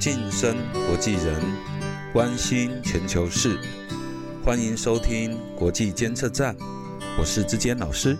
晋升国际人，关心全球事，欢迎收听国际监测站，我是志坚老师。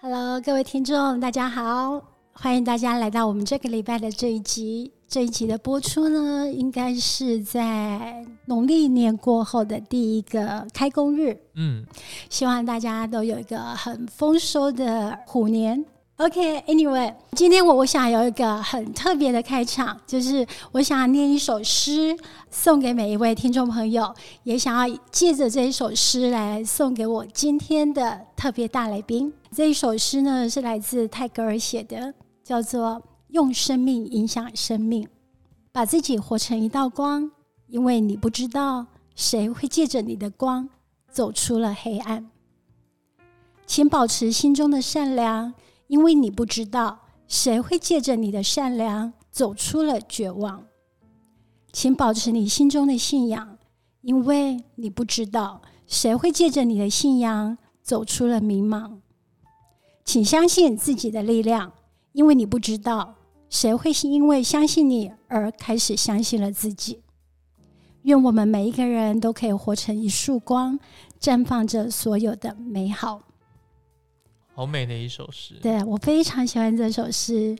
Hello，各位听众，大家好，欢迎大家来到我们这个礼拜的这一集。这一集的播出呢，应该是在农历年过后的第一个开工日。嗯，希望大家都有一个很丰收的虎年。OK，Anyway，、今天我我想有一个很特别的开场，就是我想念一首诗送给每一位听众朋友，也想要借着这一首诗来送给我今天的特别大来宾。这一首诗呢是来自泰戈尔写的，叫做。用生命影响生命，把自己活成一道光，因为你不知道谁会借着你的光走出了黑暗。请保持心中的善良，因为你不知道谁会借着你的善良走出了绝望。请保持你心中的信仰，因为你不知道谁会借着你的信仰走出了迷茫。请相信自己的力量，因为你不知道。谁会因为相信你而开始相信了自己？愿我们每一个人都可以活成一束光，绽放着所有的美好。好美的一首诗，对我非常喜欢这首诗。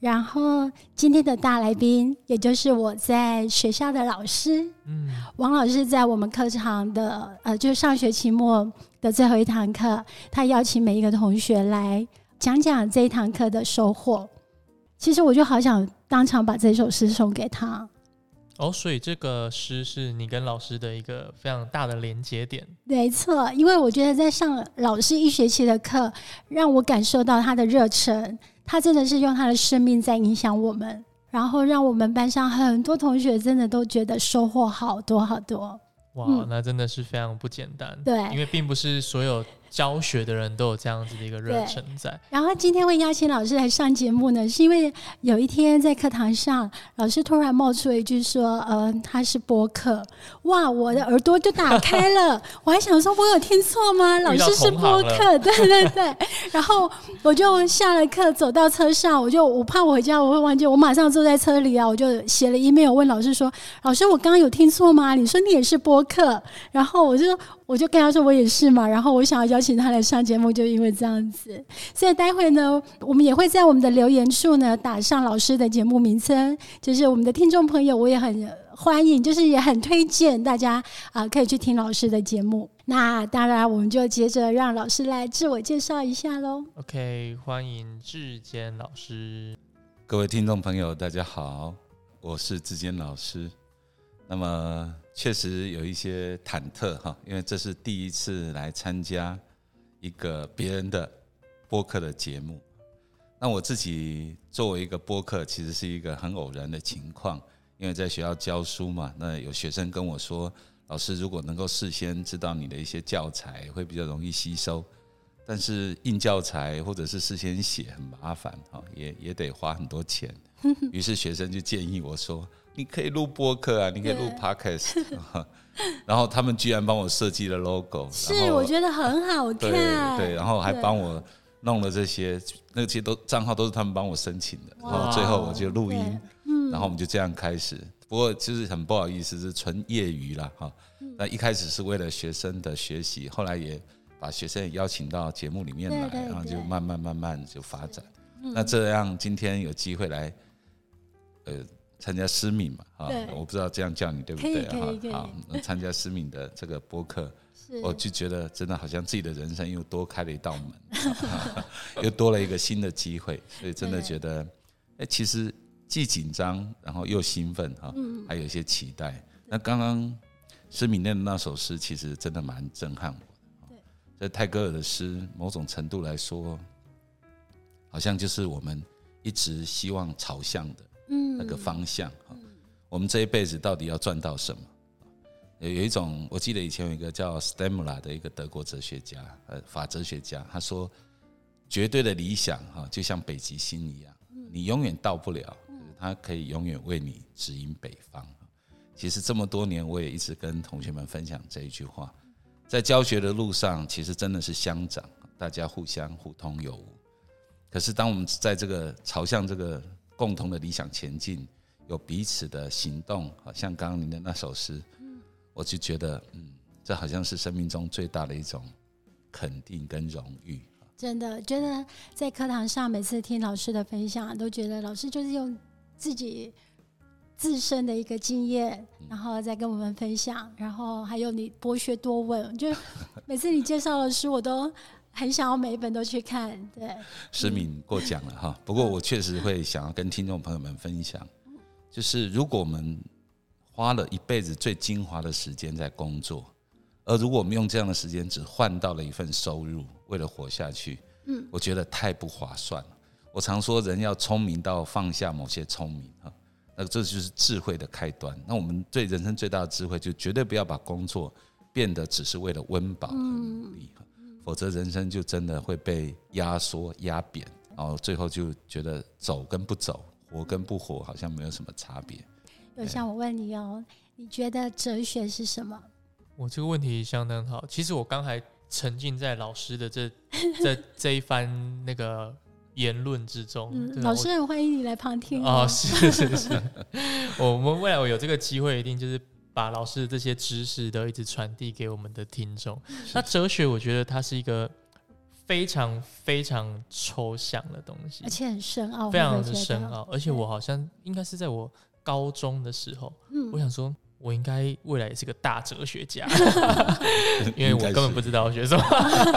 然后今天的大来宾，也就是我在学校的老师，嗯，王老师，在我们课堂的呃，就是上学期末的最后一堂课，他邀请每一个同学来讲讲这一堂课的收获。其实我就好想当场把这首诗送给他。哦，所以这个诗是你跟老师的一个非常大的连接点。没错，因为我觉得在上老师一学期的课，让我感受到他的热忱，他真的是用他的生命在影响我们，然后让我们班上很多同学真的都觉得收获好多好多。哇，嗯那真的是非常不简单。对因为并不是所有教学的人都有这样子的一个热忱在。然后今天会邀请老师来上节目呢，是因为有一天在课堂上，老师突然冒出了一句说：“呃，他是播客。”哇，我的耳朵就打开了，我还想说我有听错吗？老师是播客，对对对。然后我就下了课走到车上，我就我怕我回家我会忘记，我马上坐在车里啊，我就写了 email 问老师说：“老师，我刚刚有听错吗？你说你也是播客？”然后我就我就跟他说我也是嘛，然后我想要邀请他来上节目，就因为这样子，所以待会呢，我们也会在我们的留言处呢打上老师的节目名称，就是我们的听众朋友，我也很欢迎，就是也很推荐大家啊、呃、可以去听老师的节目。那当然，我们就接着让老师来自我介绍一下喽。OK，欢迎志坚老师。各位听众朋友，大家好，我是志坚老师。那么确实有一些忐忑哈，因为这是第一次来参加一个别人的播客的节目。那我自己作为一个播客，其实是一个很偶然的情况，因为在学校教书嘛，那有学生跟我说，老师如果能够事先知道你的一些教材，会比较容易吸收。但是印教材或者是事先写很麻烦哈，也也得花很多钱。于是学生就建议我说：“你可以录播客啊，你可以录 podcast。”然后他们居然帮我设计了 logo，是我觉得很好对看，对，然后还帮我弄了这些，那些都账号都是他们帮我申请的。然后最后我就录音，嗯然后我们就这样开始。不过就是很不好意思，是纯业余啦哈。嗯那一开始是为了学生的学习，后来也把学生也邀请到节目里面来，对对然后就慢慢慢慢就发展。那这样今天有机会来，呃，参加思敏嘛，哈，我不知道这样叫你对不对可以可以哈？好，参加思敏的这个播客，我就觉得真的好像自己的人生又多开了一道门，又多了一个新的机会，所以真的觉得，哎，其实既紧张，然后又兴奋哈，嗯还有一些期待。那刚刚施敏念的那首诗，其实真的蛮震撼我的。这泰戈尔的诗，某种程度来说，好像就是我们一直希望朝向的嗯那个方向哈。我们这一辈子到底要赚到什么？有有一种，我记得以前有一个叫 Stemla 的一个德国哲学家，呃，法哲学家，他说，绝对的理想哈，就像北极星一样，你永远到不了，可是它可以永远为你指引北方。其实这么多年，我也一直跟同学们分享这一句话，在教学的路上，其实真的是相长，大家互相互通有无。可是当我们在这个朝向这个共同的理想前进，有彼此的行动，好像刚刚您的那首诗，我就觉得，嗯，这好像是生命中最大的一种肯定跟荣誉。真的觉得在课堂上每次听老师的分享，都觉得老师就是用自己自身的一个经验，然后再跟我们分享，然后还有你博学多问，就每次你介绍的书，我都很想要每一本都去看。对，诗敏过奖了哈，不过我确实会想要跟听众朋友们分享，就是如果我们花了一辈子最精华的时间在工作。而如果我们用这样的时间只换到了一份收入，为了活下去，嗯，我觉得太不划算了。我常说，人要聪明到放下某些聪明哈，那这就是智慧的开端。那我们对人生最大的智慧，就绝对不要把工作变得只是为了温饱和努力否则人生就真的会被压缩压扁，然后最后就觉得走跟不走，活跟不活，好像没有什么差别。有像我问你哦，你觉得哲学是什么？我这个问题相当好。其实我刚才沉浸在老师的这这 这一番那个言论之中。老师很欢迎你来旁听哦。是是是，我们未来我有这个机会，一定就是把老师的这些知识都一直传递给我们的听众。那哲学，我觉得它是一个非常非常抽象的东西，而且很深奥，非常的深奥。而且我好像应该是在我高中的时候，我想说。我应该未来也是个大哲学家，因为我根本不知道学什么。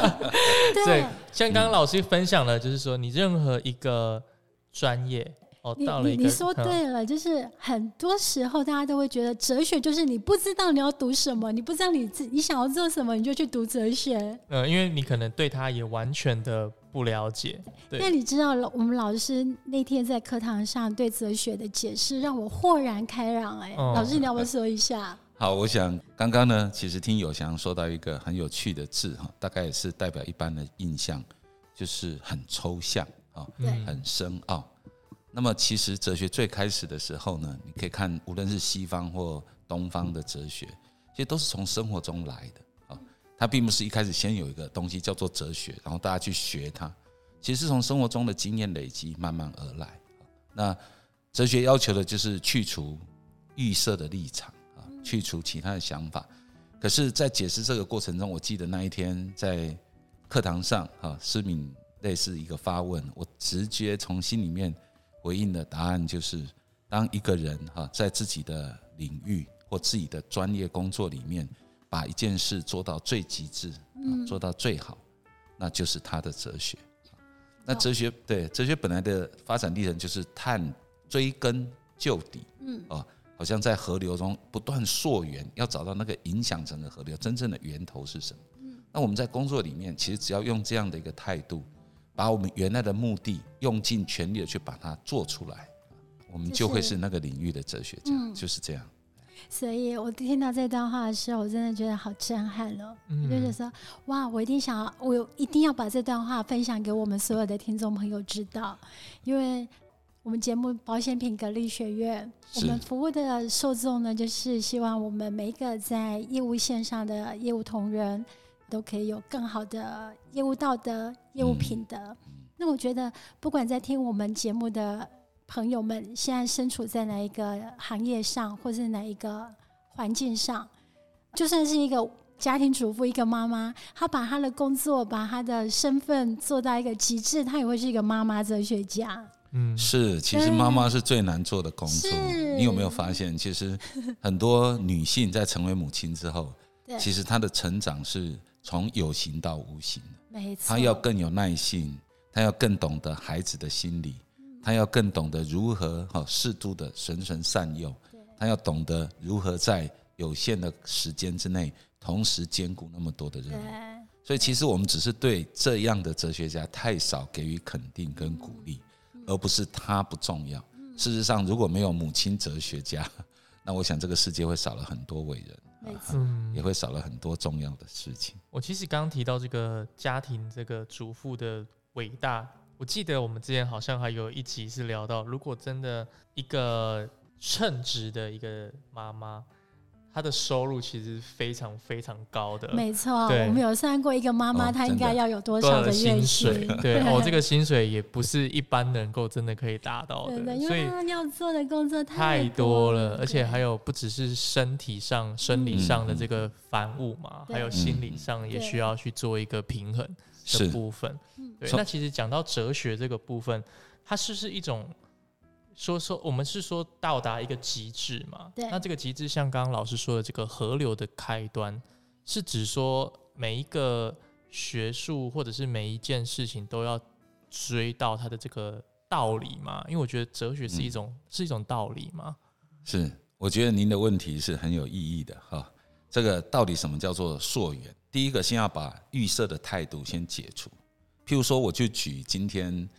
对，像刚刚老师分享了，就是说你任何一个专业哦，到了一个你说对了，就是很多时候大家都会觉得哲学就是你不知道你要读什么，你不知道你自你想要做什么，你就去读哲学。呃，因为你可能对他也完全的。不了解，那你知道我们老师那天在课堂上对哲学的解释，让我豁然开朗。哎，老师，你要不要 说一下？好，我想刚刚呢，其实听友祥说到一个很有趣的字哈，大概也是代表一般的印象，就是很抽象啊，很深奥。那么其实哲学最开始的时候呢，你可以看，无论是西方或东方的哲学，其实都是从生活中来的啊。它并不是一开始先有一个东西叫做哲学，然后大家去学它，其实是从生活中的经验累积慢慢而来。那哲学要求的就是去除预设的立场啊，去除其他的想法。可是，在解释这个过程中，我记得那一天在课堂上，哈，思敏类似一个发问，我直接从心里面回应的答案就是：当一个人哈在自己的领域或自己的专业工作里面。把一件事做到最极致，做到最好，那就是他的哲学。那哲学对哲学本来的发展历程就是探追根究底，嗯，哦，好像在河流中不断溯源，要找到那个影响整个河流真正的源头是什么。嗯，那我们在工作里面，其实只要用这样的一个态度，把我们原来的目的用尽全力的去把它做出来，我们就会是那个领域的哲学家，就是这样。所以我听到这段话的时候，我真的觉得好震撼哦！就是说，哇，我一定想要，我一定要把这段话分享给我们所有的听众朋友知道，因为我们节目保险品格力学院，我们服务的受众呢，就是希望我们每一个在业务线上的业务同仁，都可以有更好的业务道德、业务品德。那我觉得，不管在听我们节目的。朋友们现在身处在哪一个行业上，或是哪一个环境上，就算是一个家庭主妇、一个妈妈，她把她的工作、把她的身份做到一个极致，她也会是一个妈妈哲学家。嗯，是，其实妈妈是最难做的工作。你有没有发现，其实很多女性在成为母亲之后，其实她的成长是从有形到无形的。没错，他要更有耐性，他要更懂得孩子的心理。他要更懂得如何哈适度的循循善诱，他要懂得如何在有限的时间之内同时兼顾那么多的人。所以其实我们只是对这样的哲学家太少给予肯定跟鼓励，而不是他不重要。事实上，如果没有母亲哲学家，那我想这个世界会少了很多伟人，也会少了很多重要的事情。我其实刚刚提到这个家庭这个主妇的伟大。我记得我们之前好像还有一集是聊到，如果真的一个称职的一个妈妈，他的收入其实非常非常高的，没错，我们有算过一个妈妈，哦她应该要有多多少的薪水。薪？，对 哦，这个薪水也不是一般能够真的可以达到对的，的，因为她要做的工作太多多了，而且还有不只是身体上、生理上的这个繁物嘛，对。还有心理上也需要去做一个平衡的部分。对，那其实讲到哲学这个部分，它是不是一种说说我们是说到达一个极致嘛？对那这个极致像刚刚老师说的这个河流的开端，是指说每一个学术或者是每一件事情都要追到它的这个道理嘛？因为我觉得哲学是一种、是一种道理嘛。是，我觉得您的问题是很有意义的哈。这个到底什么叫做溯源？第一个，先要把预设的态度先解除。譬如说，我就举今天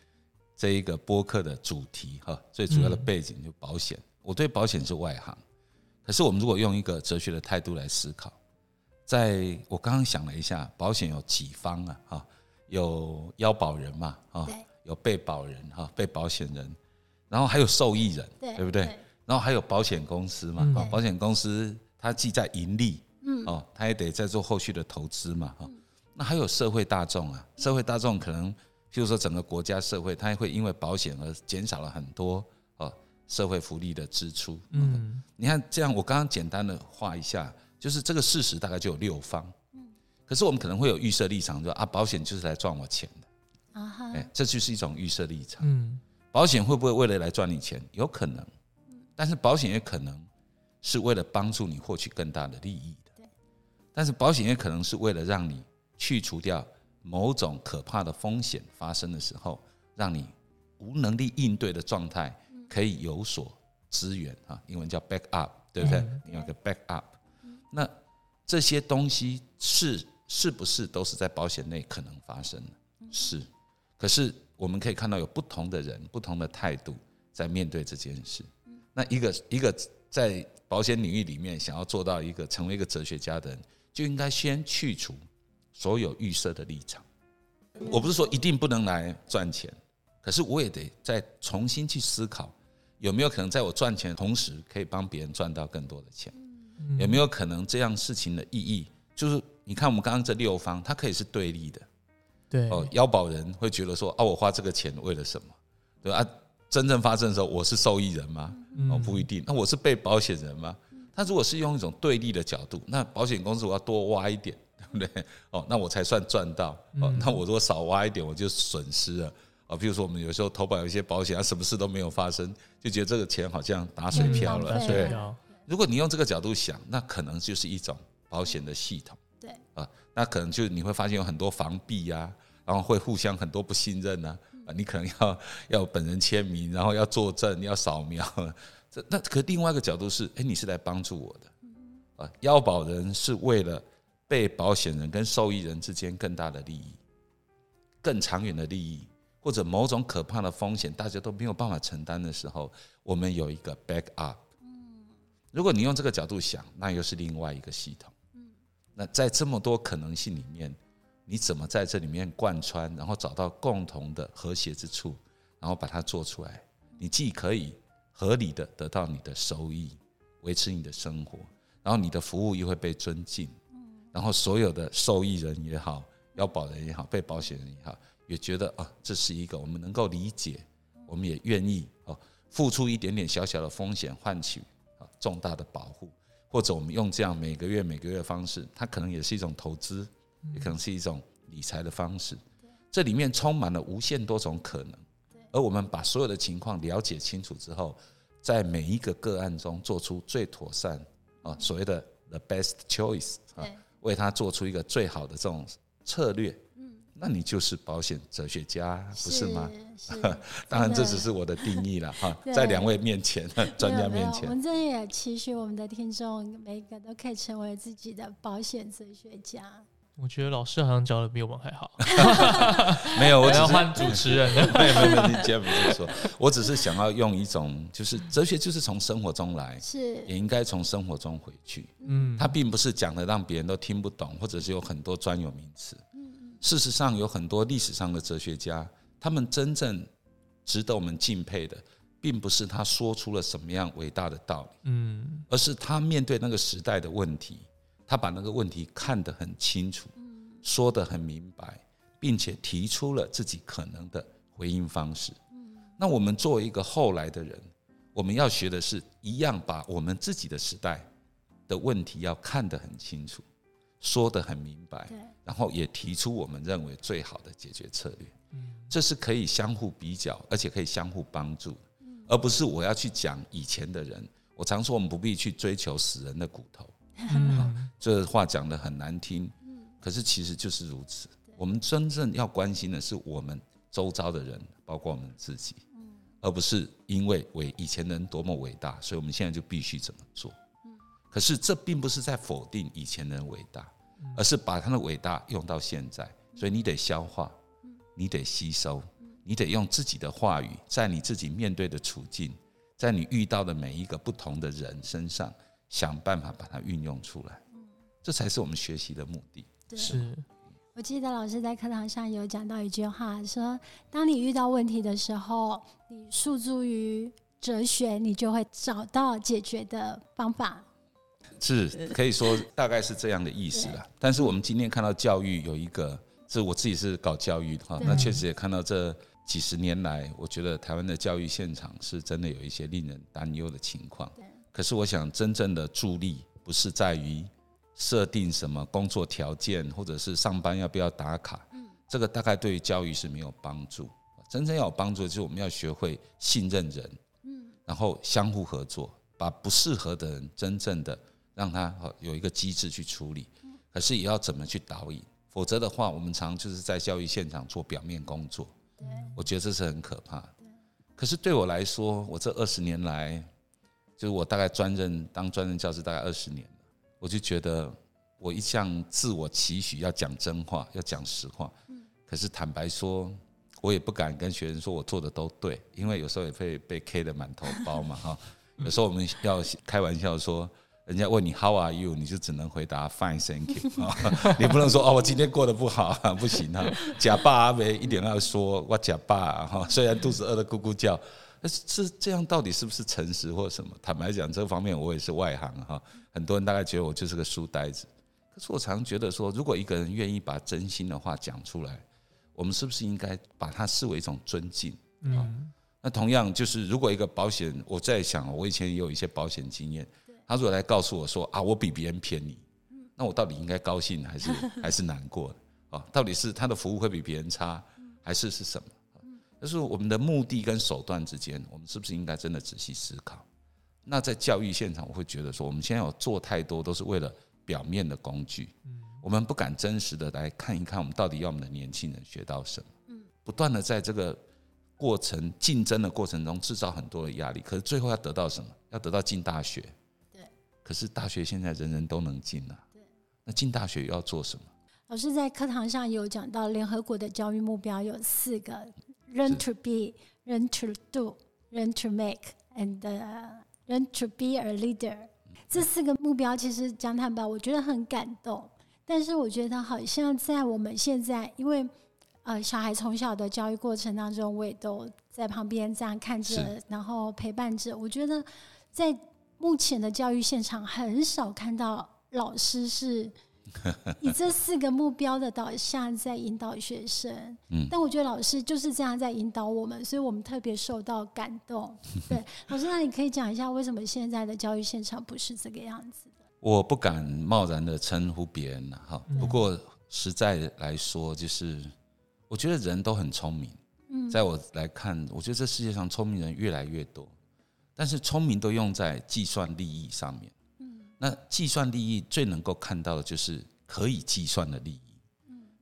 这一个播客的主题哈，最主要的背景就保险。我对保险是外行，可是我们如果用一个哲学的态度来思考，在我刚刚想了一下，保险有几方啊？哈，有腰保人嘛，哈，有被保人哈，被保险人，然后还有受益人，对对不对？然后还有保险公司嘛，嗯哦保险公司它既在盈利，嗯，哦，它也得在做后续的投资嘛，哈、那还有社会大众啊，社会大众可能，譬如说整个国家社会，它会因为保险而减少了很多哦社会福利的支出。嗯你看这样，我刚刚简单的画一下，就是这个事实大概就有六方。可是我们可能会有预设立场，说啊，保险就是来赚我钱的，啊哈，哎，这就是一种预设立场。嗯保险会不会为了来赚你钱？有可能，但是保险也可能是为了帮助你获取更大的利益的。但是保险也可能是为了让你去除掉某种可怕的风险发生的时候，让你无能力应对的状态可以有所支援啊，英文叫 back up，对不对？你有个 back up，那这些东西是是不是都是在保险内可能发生的？是，可是我们可以看到有不同的人、不同的态度在面对这件事。那一个一个在保险领域里面想要做到一个成为一个哲学家的人，就应该先去除所有预设的立场。我不是说一定不能来赚钱，可是我也得再重新去思考，有没有可能在我赚钱的同时，可以帮别人赚到更多的钱？有没有可能这样事情的意义，就是你看我们刚刚这六方，它可以是对立的。对哦，腰保人会觉得说啊，我花这个钱为了什么？对吧？啊，真正发生的时候，我是受益人吗？哦，不一定。那我是被保险人吗？他如果是用一种对立的角度，那保险公司我要多挖一点，对不对？哦，那我才算赚到。哦，那我如果少挖一点，我就损失了。啊，比如说我们有时候投保有一些保险，啊什么事都没有发生，就觉得这个钱好像打水漂了。嗯对，如果你用这个角度想，那可能就是一种保险的系统。对啊，那可能就你会发现有很多防弊呀、然后会互相很多不信任呐、啊，你可能要要本人签名，然后要作证，要扫描。这那可另外一个角度是，哎，你是来帮助我的啊，腰保人是为了被保险人跟受益人之间更大的利益、更长远的利益，或者某种可怕的风险，大家都没有办法承担的时候，我们有一个 back up。如果你用这个角度想，那又是另外一个系统。那在这么多可能性里面，你怎么在这里面贯穿，然后找到共同的和谐之处，然后把它做出来？你既可以合理的得到你的收益，维持你的生活，然后你的服务又会被尊敬，然后所有的受益人也好，要保人也好，被保险人也好，也觉得啊，这是一个我们能够理解，我们也愿意哦，付出一点点小小的风险，换取啊重大的保护。或者我们用这样每个月每个月的方式，它可能也是一种投资，也可能是一种理财的方式。这里面充满了无限多种可能，而我们把所有的情况了解清楚之后，在每一个个案中做出最妥善啊，所谓的 the best choice 啊对，为他做出一个最好的这种策略。那你就是保险哲学家，不是吗？？是，当然，这只是我的定义了哈，在两位面前，专家面没有没有我前，们真的也期许我们的听众每一个都可以成为自己的保险哲学家。我觉得老师好像教的比我们还好，没有，我要换主持人了。没有没有没有，你既然不是说，我只是想要用一种，就是哲学就是从生活中来，是也应该从生活中回去。嗯，它并不是讲的让别人都听不懂，或者是有很多专有名词。事实上，有很多历史上的哲学家，他们真正值得我们敬佩的，并不是他说出了什么样伟大的道理，嗯而是他面对那个时代的问题，他把那个问题看得很清楚，说得很明白，并且提出了自己可能的回应方式。那我们作为一个后来的人，我们要学的是一样，把我们自己的时代的问题要看得很清楚，说得很明白，然后也提出我们认为最好的解决策略。这是可以相互比较，而且可以相互帮助的，而不是我要去讲以前的人。我常说，我们不必去追求死人的骨头，嗯。这话讲的很难听，可是其实就是如此。我们真正要关心的是我们周遭的人，包括我们自己，而不是因为伟以前人多么伟大，所以我们现在就必须怎么做。可是这并不是在否定以前人伟大，而是把他的伟大用到现在，所以你得消化，你得吸收，你得用自己的话语，在你自己面对的处境，在你遇到的每一个不同的人身上，想办法把它运用出来，这才是我们学习的目的。是我记得老师在课堂上有讲到一句话，说：当你遇到问题的时候，你诉诸于哲学，你就会找到解决的方法。是可以说大概是这样的意思啦。但是我们今天看到教育有一个，这我自己是搞教育的哈，那确实也看到这几十年来，我觉得台湾的教育现场是真的有一些令人担忧的情况对。可是我想，真正的助力不是在于设定什么工作条件，或者是上班要不要打卡，这个大概对于教育是没有帮助。真正要有帮助，就是我们要学会信任人，然后相互合作，把不适合的人真正的让他呃有一个机制去处理，可是也要怎么去导引，否则的话，我们常就是在教育现场做表面工作，我觉得这是很可怕。的。可是对我来说，我这二十年来，就是我大概专任当专任教师大概二十年了，我就觉得我一向自我期许要讲真话，要讲实话，可是坦白说。我也不敢跟学生说我做的都对，因为有时候也会被 K 的满头包嘛哈。有时候我们要开玩笑说，人家问你 How are you，你就只能回答 Fine, thank you 啊，你不能说哦我今天过得不好，不行啊，假爸阿伟一点要说我假爸哈，虽然肚子饿得咕咕叫，但是这这样到底是不是诚实或什么？坦白讲，这方面我也是外行哈，很多人大概觉得我就是个书呆子，可是我常觉得说，如果一个人愿意把真心的话讲出来。我们是不是应该把它视为一种尊敬？嗯那同样就是，如果一个保险，我在想，我以前也有一些保险经验，他如果来告诉我说啊，我比别人便宜，那我到底应该高兴还是 还是难过？啊，到底是他的服务会比别人差，还是是什么？就是我们的目的跟手段之间，我们是不是应该真的仔细思考？那在教育现场，我会觉得说，我们现在有做太多都是为了表面的工具，我们不敢真实的来看一看，我们到底要我们的年轻人学到什么？不断的在这个过程竞争的过程中制造很多的压力，可是最后要得到什么？要得到进大学。对。可是大学现在人人都能进啊。对。那进大学又要做什么？老师在课堂上有讲到，联合国的教育目标有四个：learn to be, learn to do, learn to make, and、uh, learn to be a leader。这四个目标其实讲坦白，我觉得很感动。但是我觉得好像在我们现在，因为呃小孩从小的教育过程当中，我也都在旁边这样看着，然后陪伴着。我觉得在目前的教育现场，很少看到老师是 以这四个目标的导向在引导学生。嗯但我觉得老师就是这样在引导我们，所以我们特别受到感动。对，老师，那你可以讲一下为什么现在的教育现场不是这个样子的？我不敢贸然的称呼别人了哈。不过实在来说，就是我觉得人都很聪明。嗯在我来看，我觉得这世界上聪明人越来越多，但是聪明都用在计算利益上面。那计算利益最能够看到的就是可以计算的利益。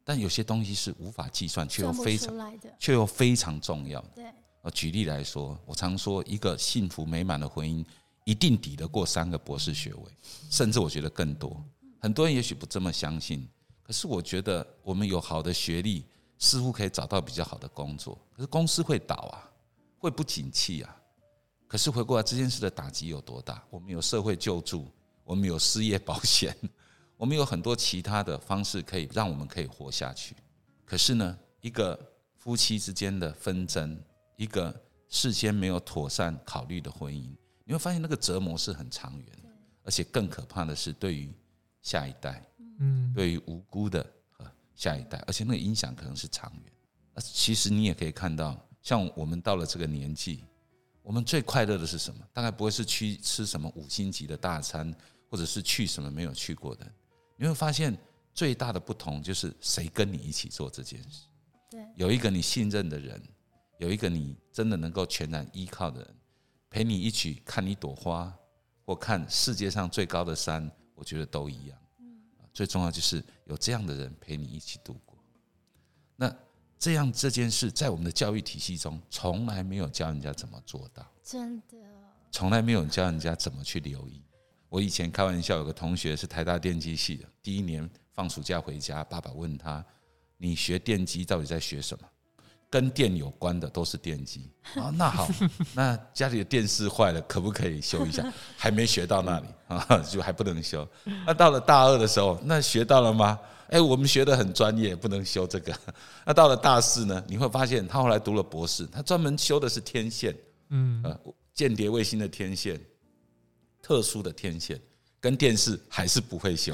但有些东西是无法计算，却又非常。却又非常重要的。对，呃，举例来说，我常说，一个幸福美满的婚姻一定抵得过三个博士学位，甚至我觉得更多。很多人也许不这么相信，可是我觉得我们有好的学历，似乎可以找到比较好的工作。可是公司会倒啊，会不景气啊。可是回过来，这件事的打击有多大？我们有社会救助，我们有失业保险，我们有很多其他的方式可以让我们可以活下去。可是呢，一个夫妻之间的纷争，一个事先没有妥善考虑的婚姻，你会发现那个折磨是很长远的。而且更可怕的是对于下一代，嗯，对于无辜的呃下一代，而且那个影响可能是长远。那其实你也可以看到，像我们到了这个年纪，我们最快乐的是什么？大概不会是去吃什么五星级的大餐，或者是去什么没有去过的。你会发现最大的不同就是谁跟你一起做这件事。对，有一个你信任的人，有一个你真的能够全然依靠的人，陪你一起看一朵花，或看世界上最高的山，我觉得都一样。嗯最重要就是有这样的人陪你一起度过。那这样这件事在我们的教育体系中从来没有教人家怎么做到，真的，从来没有教人家怎么去留意。我以前开玩笑，有个同学是台大电机系的，第一年放暑假回家，爸爸问他：“你学电机到底在学什么？”跟电有关的都是电机啊。那好，那家里的电视坏了，可不可以修一下？还没学到那里啊，就还不能修。那到了大二的时候，那学到了吗？哎，我们学的很专业，不能修这个。那到了大四呢？你会发现他后来读了博士，他专门修的是天线，嗯，呃，间谍卫星的天线，特殊的天线，跟电视还是不会修，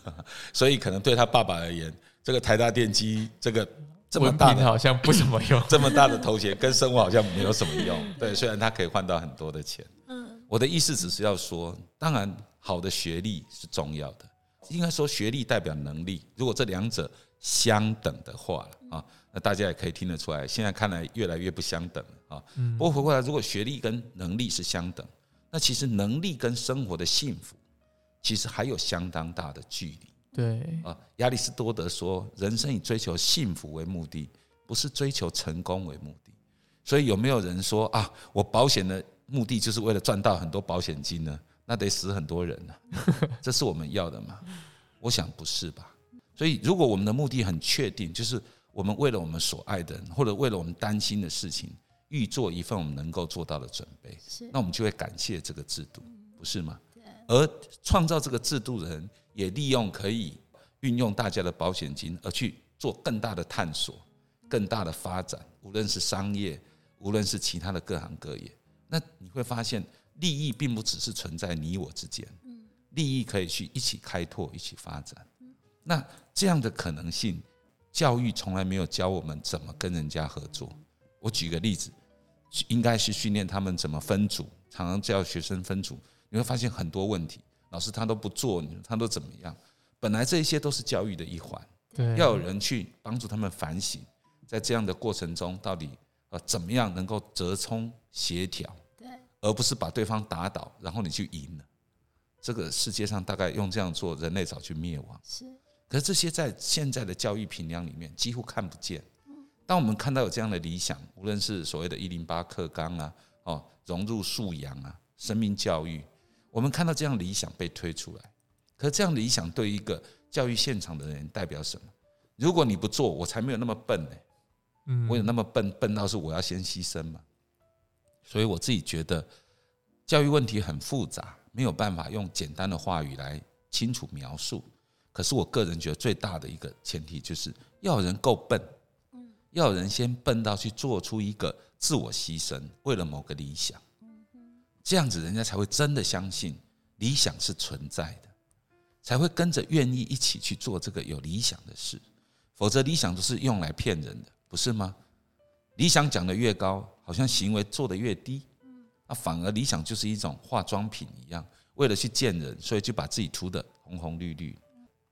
所以可能对他爸爸而言，这个台大电机这个这么大的好像不怎么用。这么大的头衔，跟生活好像没有什么用。对，虽然他可以换到很多的钱。嗯，我的意思只是要说，当然好的学历是重要的，应该说学历代表能力。如果这两者相等的话啊，那大家也可以听得出来，现在看来越来越不相等了啊。不过回过来，如果学历跟能力是相等，那其实能力跟生活的幸福，其实还有相当大的距离。对，啊，亚里士多德说，人生以追求幸福为目的，不是追求成功为目的。所以有没有人说啊，我保险的目的就是为了赚到很多保险金呢？那得死很多人呢、这是我们要的吗？我想不是吧。所以如果我们的目的很确定，就是我们为了我们所爱的人，或者为了我们担心的事情，预做一份我们能够做到的准备，是那我们就会感谢这个制度，不是吗？而创造这个制度的人，也利用可以运用大家的保险金，而去做更大的探索、更大的发展，无论是商业，无论是其他的各行各业。那你会发现，利益并不只是存在你我之间，利益可以去一起开拓、一起发展。那这样的可能性，教育从来没有教我们怎么跟人家合作。我举个例子，应该是训练他们怎么分组，常常叫学生分组，你会发现很多问题，老师他都不做，你他都怎么样？本来这一些都是教育的一环，对，要有人去帮助他们反省，在这样的过程中，到底呃怎么样能够折冲协调，对，而不是把对方打倒，然后你去赢了。这个世界上大概用这样做，人类早就灭亡。是可是这些在现在的教育评量里面几乎看不见。当我们看到有这样的理想，无论是所谓的“一零八课纲”啊，哦，融入素养啊，生命教育，我们看到这样理想被推出来，可是这样理想对一个教育现场的人代表什么？如果你不做，我才没有那么笨呢、嗯我有那么笨，笨到是我要先牺牲嘛？所以我自己觉得教育问题很复杂，没有办法用简单的话语来清楚描述。可是我个人觉得最大的一个前提就是要有人够笨，要人先笨到去做出一个自我牺牲，为了某个理想，这样子人家才会真的相信理想是存在的，才会跟着愿意一起去做这个有理想的事。否则理想都是用来骗人的，不是吗？理想讲的越高，好像行为做的越低，那反而理想就是一种化妆品一样，为了去见人，所以就把自己涂得红红绿绿，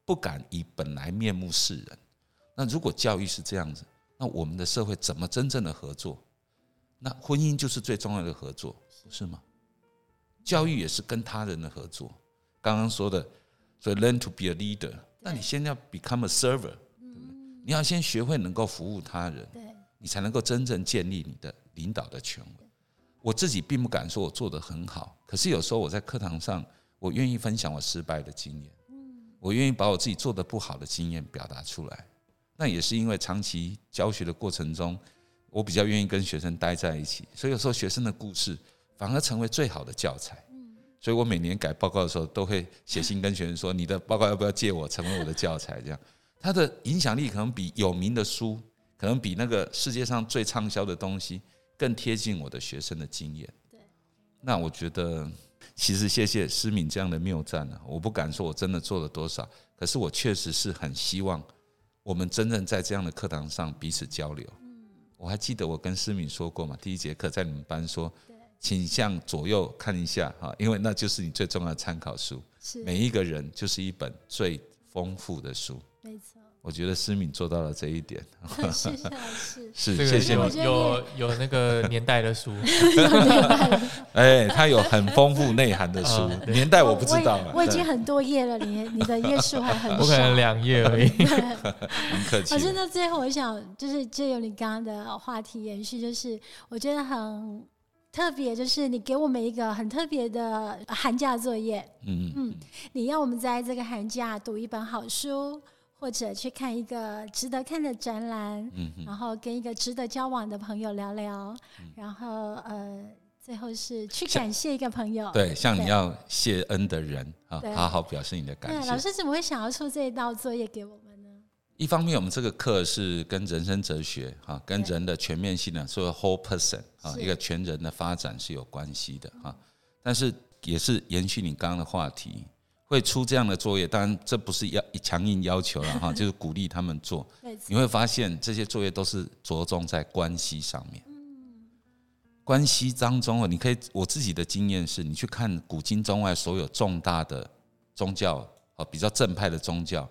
不敢以本来面目示人。那如果教育是这样子，那我们的社会怎么真正的合作？那婚姻就是最重要的合作，不是吗？教育也是跟他人的合作。刚刚说的，所以 learn to be a leader，那你先要 become a server，对不对？你要先学会能够服务他人，对，你才能够真正建立你的领导的权威。我自己并不敢说我做得很好，可是有时候我在课堂上，我愿意分享我失败的经验，我愿意把我自己做得不好的经验表达出来。那也是因为长期教学的过程中，我比较愿意跟学生待在一起，所以有时候学生的故事反而成为最好的教材。所以我每年改报告的时候，都会写信跟学生说：“你的报告要不要借我，成为我的教材？”这样，它的影响力可能比有名的书，可能比那个世界上最畅销的东西更贴近我的学生的经验。对，那我觉得其实谢谢思敏这样的谬赞呢，我不敢说我真的做了多少，可是我确实是很希望我们真正在这样的课堂上彼此交流。我还记得我跟思敏说过嘛，第一节课在你们班说，请向左右看一下哈，因为那就是你最重要的参考书。是每一个人就是一本最丰富的书。没错，我觉得思敏做到了这一点，是是啊是，是谢谢你。有有那个年代的书，哎，他有很丰富内涵的书，嗯年代我不知道啊，我我已经很多页了，你你的页数还很少。我可能两页而已。很客气老。师，那最后我想就是借由你刚刚的话题延续，就是我觉得很特别，就是你给我们一个很特别的寒假作业，嗯嗯嗯，你要我们在这个寒假读一本好书，或者去看一个值得看的展览，嗯嗯，然后跟一个值得交往的朋友聊聊，然后呃，最后是去感谢一个朋友。对，像你要谢恩的人啊，好好表示你的感谢老。师怎么会想要出这一道作业给我们呢？一方面，我们这个课是跟人生哲学啊，跟人的全面性的，所谓 whole person 啊，一个全人的发展是有关系的啊。但是也是延续你刚刚的话题，会出这样的作业，当然这不是要强硬要求了哈，就是鼓励他们做。你会发现这些作业都是着重在关系上面。关系当中哦，你可以我自己的经验是，你去看古今中外所有重大的宗教哦，比较正派的宗教，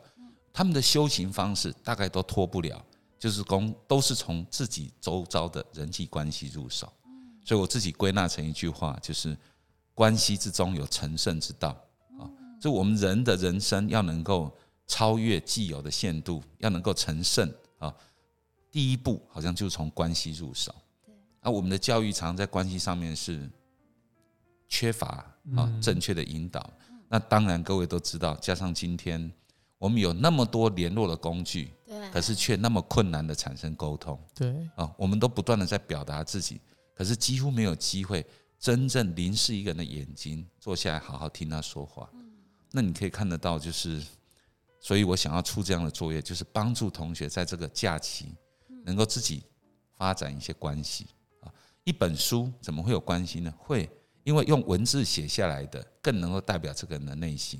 他们的修行方式大概都脱不了，就是从都是从自己周遭的人际关系入手。所以我自己归纳成一句话，就是关系之中有成圣之道啊。就我们人的人生要能够超越既有的限度，要能够成圣啊，第一步好像就是从关系入手。那，我们的教育常常在关系上面是缺乏啊嗯正确的引导。那当然，各位都知道，加上今天我们有那么多联络的工具，对，可是却那么困难的产生沟通对，啊，我们都不断的在表达自己，可是几乎没有机会真正凝视一个人的眼睛，坐下来好好听他说话。那你可以看得到，就是，所以我想要出这样的作业，就是帮助同学在这个假期能够自己发展一些关系啊。一本书怎么会有关系呢？会，因为用文字写下来的更能够代表这个人的内心。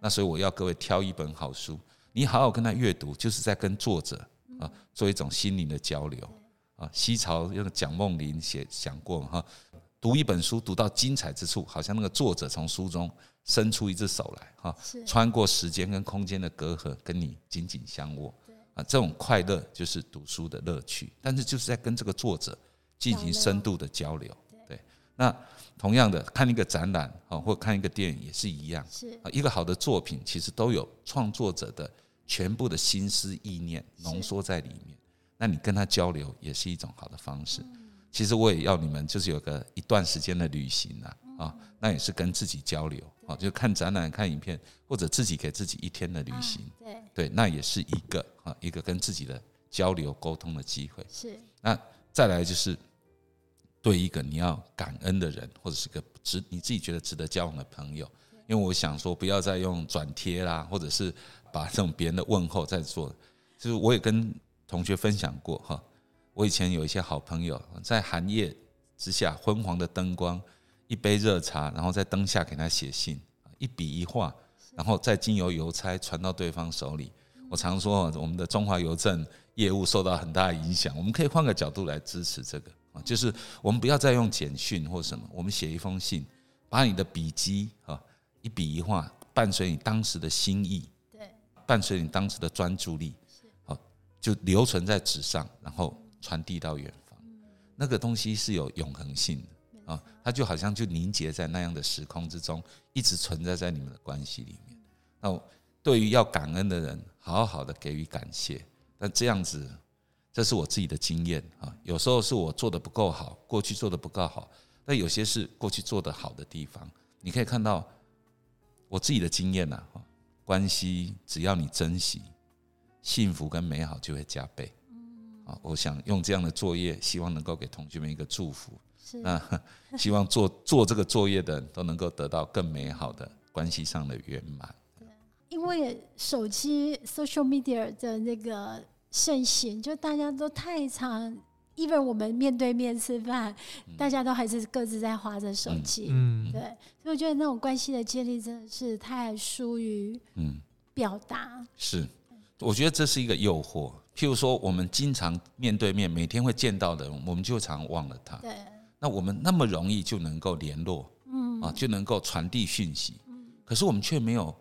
那所以我要各位挑一本好书，你好好跟他阅读，就是在跟作者啊做一种心灵的交流啊。西朝用蒋梦麟写讲过哈，读一本书读到精彩之处，好像那个作者从书中伸出一只手来哈，穿过时间跟空间的隔阂，跟你紧紧相握啊，这种快乐就是读书的乐趣。但是就是在跟这个作者进行深度的交流。对，那同样的看一个展览啊，或看一个电影也是一样是啊。一个好的作品其实都有创作者的全部的心思意念浓缩在里面。那你跟他交流也是一种好的方式。其实我也要你们就是有个一段时间的旅行啊，啊，那也是跟自己交流啊，就看展览、看影片，或者自己给自己一天的旅行，对，对，那也是一个啊一个跟自己的交流沟通的机会。是。那再来就是对一个你要感恩的人，或者是个值你自己觉得值得交往的朋友，因为我想说不要再用转贴啦，或者是把这种别人的问候在做，就是我也跟同学分享过哈，我以前有一些好朋友在寒夜之下昏黄的灯光，一杯热茶，然后在灯下给他写信，一笔一画，然后再经由邮差传到对方手里。我常说，我们的中华邮政业务受到很大的影响，我们可以换个角度来支持这个啊，就是我们不要再用简讯或什么，我们写一封信，把你的笔迹啊一笔一画，伴随你当时的心意，对，伴随你当时的专注力，好，就留存在纸上，然后传递到远方。那个东西是有永恒性的啊，它就好像就凝结在那样的时空之中，一直存在在你们的关系里面。那对于要感恩的人，好好的给予感谢。但这样子，这是我自己的经验啊。有时候是我做的不够好，过去做的不够好，但有些是过去做的好的地方。你可以看到我自己的经验呐、啊，关系只要你珍惜，幸福跟美好就会加倍。啊，我想用这样的作业，希望能够给同学们一个祝福。是那希望做做这个作业的人都能够得到更美好的关系上的圆满。因为手机 social media 的那个盛行，就大家都太常，even 我们面对面吃饭，大家都还是各自在划着手机。嗯，对，所以我觉得那种关系的建立真的是太疏于嗯，表达。是，我觉得这是一个诱惑。譬如说，我们经常面对面，每天会见到的人，我们就常忘了他。对，那我们那么容易就能够联络，嗯啊，就能够传递讯息，可是我们却没有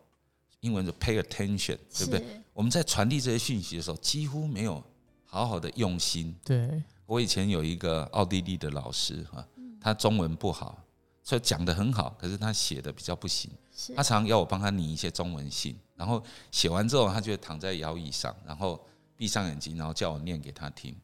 英文的 pay attention，对不对？我们在传递这些讯息的时候，几乎没有好好的用心。对，我以前有一个奥地利的老师哈，他中文不好，所以讲的很好，可是他写的比较不行。他常要我帮他拟一些中文信，然后写完之后，他就躺在摇椅上，然后闭上眼睛，然后叫我念给他听。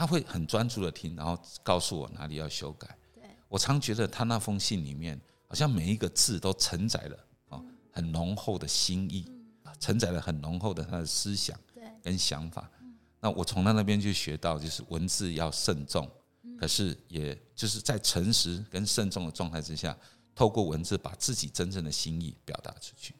他会很专注的听，然后告诉我哪里要修改。对。我常觉得他那封信里面，好像每一个字都承载了哦很浓厚的心意，承载了很浓厚的他的思想对。跟想法。那我从他那边就学到，就是文字要慎重，可是也就是在诚实跟慎重的状态之下，透过文字把自己真正的心意表达出去。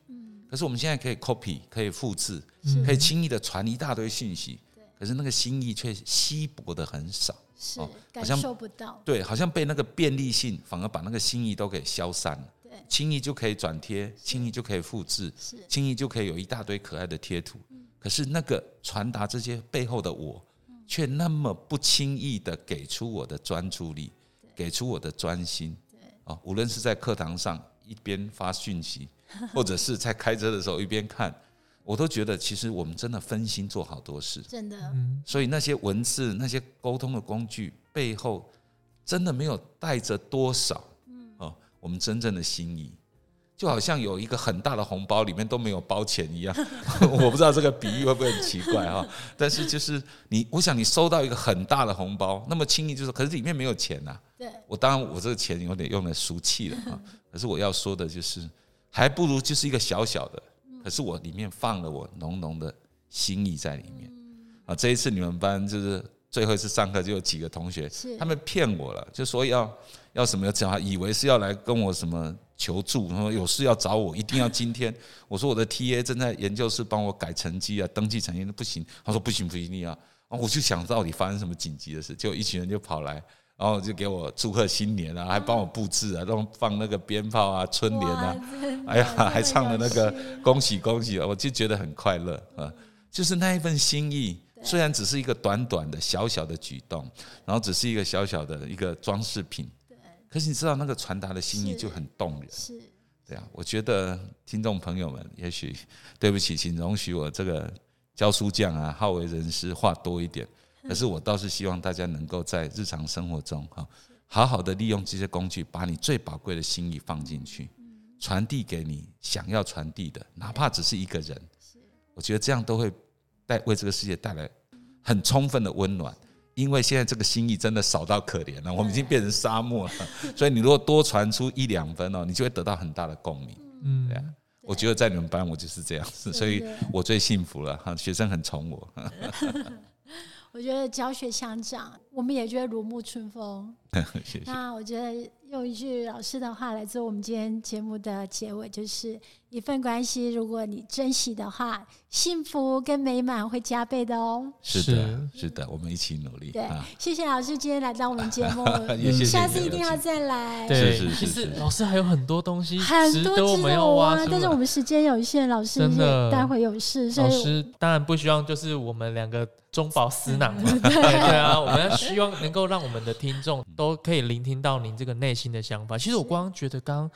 可是我们现在可以 copy，可以复制，可以轻易的传一大堆信息，可是那个心意却稀薄的很少。是哦感好像受不到。对，好像被那个便利性反而把那个心意都给消散了。对，轻易就可以转贴，轻易就可以复制，是轻易就可以有一大堆可爱的贴图。可是那个传达这些背后的我，却那么不轻易的给出我的专注力，给出我的专心。哦，无论是在课堂上一边发讯息，或者是在开车的时候一边看，我都觉得其实我们真的分心做好多事。真的。嗯，所以那些文字、那些沟通的工具背后，真的没有带着多少，哦，我们真正的心意，就好像有一个很大的红包，里面都没有包钱一样。我不知道这个比喻会不会很奇怪哈，但是就是你，我想你收到一个很大的红包，那么轻易就说，可是里面没有钱呐、对，我当然我这个钱有点用的俗气了啊，可是我要说的就是，还不如就是一个小小的，可是我里面放了我浓浓的心意在里面啊。这一次你们班就是最后一次上课，就有几个同学他们骗我了，就说要要什么要讲，以为是要来跟我什么求助，然后有事要找我，一定要今天。我说我的 TA 正在研究室帮我改成绩啊，登记成绩不行。他说不行不行，一定要。啊，我就想到底发生什么紧急的事，结果一群人就跑来。然后就给我祝贺新年啊，还帮我布置啊，让放那个鞭炮啊、春联啊，哎呀，还唱了那个恭喜恭喜，我就觉得很快乐啊。就是那一份心意，虽然只是一个短短的小小的举动，然后只是一个小小的一个装饰品，可是你知道那个传达的心意就很动人。是对啊，我觉得听众朋友们，也许对不起，请容许我这个教书匠啊，好为人师，话多一点。可是我倒是希望大家能够在日常生活中哈，好好的利用这些工具，把你最宝贵的心意放进去，传递给你想要传递的，哪怕只是一个人。我觉得这样都会带为这个世界带来很充分的温暖。因为现在这个心意真的少到可怜了，我们已经变成沙漠了。所以你如果多传出一两分哦，你就会得到很大的共鸣。嗯对啊，我觉得在你们班我就是这样子，所以我最幸福了哈，学生很宠我。我觉得教学相长，我们也觉得如沐春风。谢谢。那我觉得用一句老师的话来做我们今天节目的结尾，就是一份关系，如果你珍惜的话，幸福跟美满会加倍的哦。是的，是的，我们一起努力对啊！，谢谢老师今天来到我们节目，下次一定要再来。对，是是其实是是老师还有很多东西很多值得我们值得要挖但是我来。们时间有限，老师真的待会有事，所以老师当然不希望就是我们两个中饱私囊嘛，对对啊，我们要希望能够让我们的听众都可以聆听到您这个内心的想法。其实我光觉得刚刚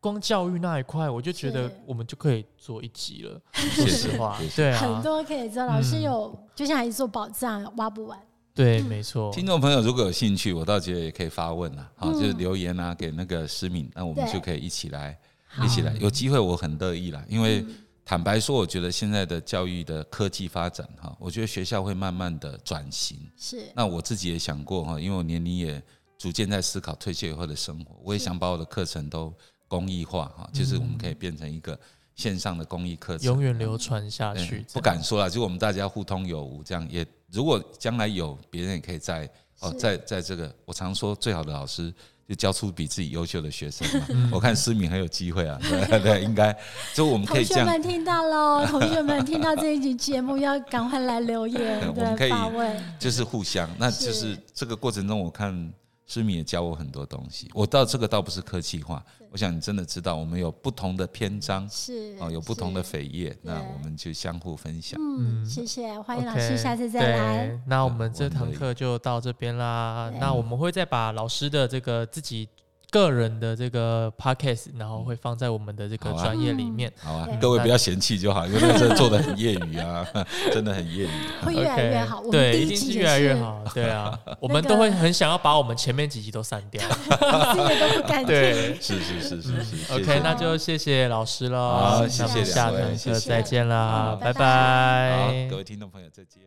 光教育那一块，我就觉得我们就可以做一集了。谢 谢说实话对很啊，多可以做。老师嗯。有就像一座宝藏，挖不完。对，没错，听众朋友如果有兴趣，我倒觉得也可以发问了，好，嗯。就是留言啊，给那个思敏，那我们就可以一起来，一起来。有机会我很乐意啦，因为坦白说，我觉得现在的教育的科技发展哈，我觉得学校会慢慢的转型。是。那我自己也想过哈，因为我年龄也逐渐在思考退休以后的生活，我也想把我的课程都公益化哈，就是我们可以变成一个线上的公益课程，永远流传下去。不敢说了，就我们大家互通有无，这样也如果将来有别人也可以在哦，在在这个我常说最好的老师就教出比自己优秀的学生嘛。嗯我看思敏很有机会啊，对对，应该就我们可以这样，学们听到喽，同学们听到这一集节目要赶快来留言，对，我们可以发问。就是互相，那就是是这个过程中，我看思敏也教我很多东西。我到这个倒不是客气话，我想你真的知道，我们有不同的篇章是哦，有不同的扉页，那我们就相互分享。嗯，嗯谢谢，欢迎老师下次再来。对，那我们这堂课就到这边啦。那我们会再把老师的这个自己个人的这个 podcast，然后会放在我们的这个专业里面。好啊对，各位不要嫌弃就好，因为那个真的做的很业余啊，真的很业余。会越来越 OK，好。我们对，第一定越来越好。对啊，我们都会很想要把我们前面几集都删掉。自己都不敢听。对是是是是是谢 OK，谢那就谢谢老师喽。好那我们谢谢下位谢谢课再见啦，拜拜拜。好，各位听众朋友再见。